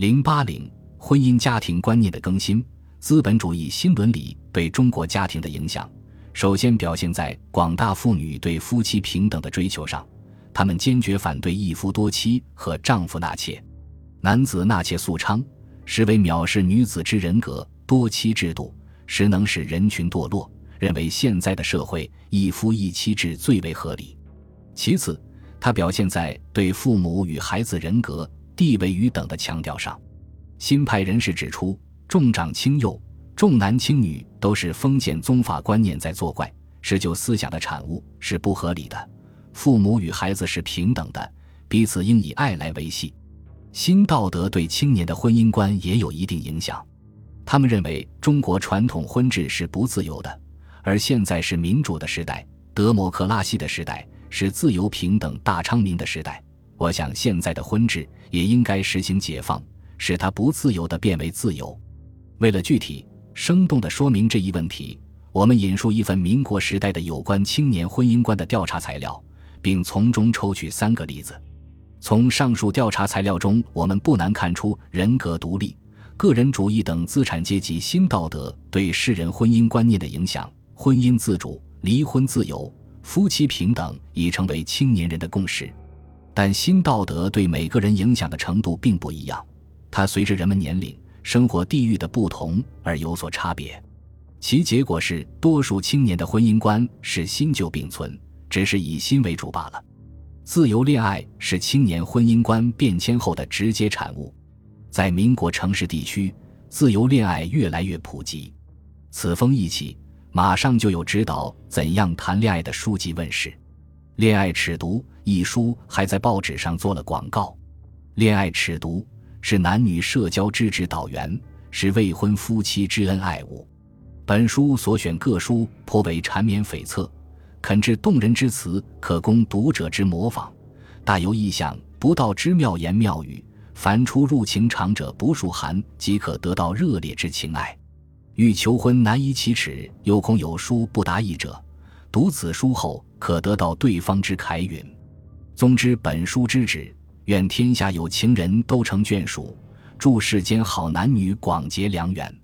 零八零婚姻家庭观念的更新，资本主义新伦理对中国家庭的影响，首先表现在广大妇女对夫妻平等的追求上。他们坚决反对一夫多妻和丈夫纳妾。男子纳妾肃娼，实为藐视女子之人格；多妻制度实能使人群堕落。认为现在的社会一夫一妻制最为合理。其次，它表现在对父母与孩子人格、地位与等的强调上。新派人士指出，重长轻幼、重男轻女都是封建宗法观念在作怪，是旧思想的产物，是不合理的。父母与孩子是平等的，彼此应以爱来维系。新道德对青年的婚姻观也有一定影响。他们认为中国传统婚制是不自由的。而现在是民主的时代，德摩克拉西的时代，是自由平等大昌明的时代。我想，现在的婚制也应该实行解放，使它不自由的变为自由。为了具体生动地说明这一问题，我们引述一份民国时代的有关青年婚姻观的调查材料，并从中抽取三个例子。从上述调查材料中，我们不难看出人格独立、个人主义等资产阶级新道德对世人婚姻观念的影响。婚姻自主、离婚自由、夫妻平等已成为青年人的共识，但新道德对每个人影响的程度并不一样，它随着人们年龄、生活地域的不同而有所差别。其结果是，多数青年的婚姻观是新旧并存，只是以新为主罢了。自由恋爱是青年婚姻观变迁后的直接产物，在民国城市地区，自由恋爱越来越普及。此风一起。马上就有指导怎样谈恋爱的书籍问世，《恋爱尺读》一书还在报纸上做了广告。《恋爱尺读》是男女社交之指导员，是未婚夫妻之恩爱物。本书所选各书颇为缠绵悱恻，肯致动人之词，可供读者之模仿。大有意想不到之妙言妙语，凡出入情场者不数寒，即可得到热烈之情爱。欲求婚难以启齿，又恐有书不达意者，读此书后可得到对方之凯允。宗之本书之旨，愿天下有情人都成眷属，祝世间好男女广结良缘。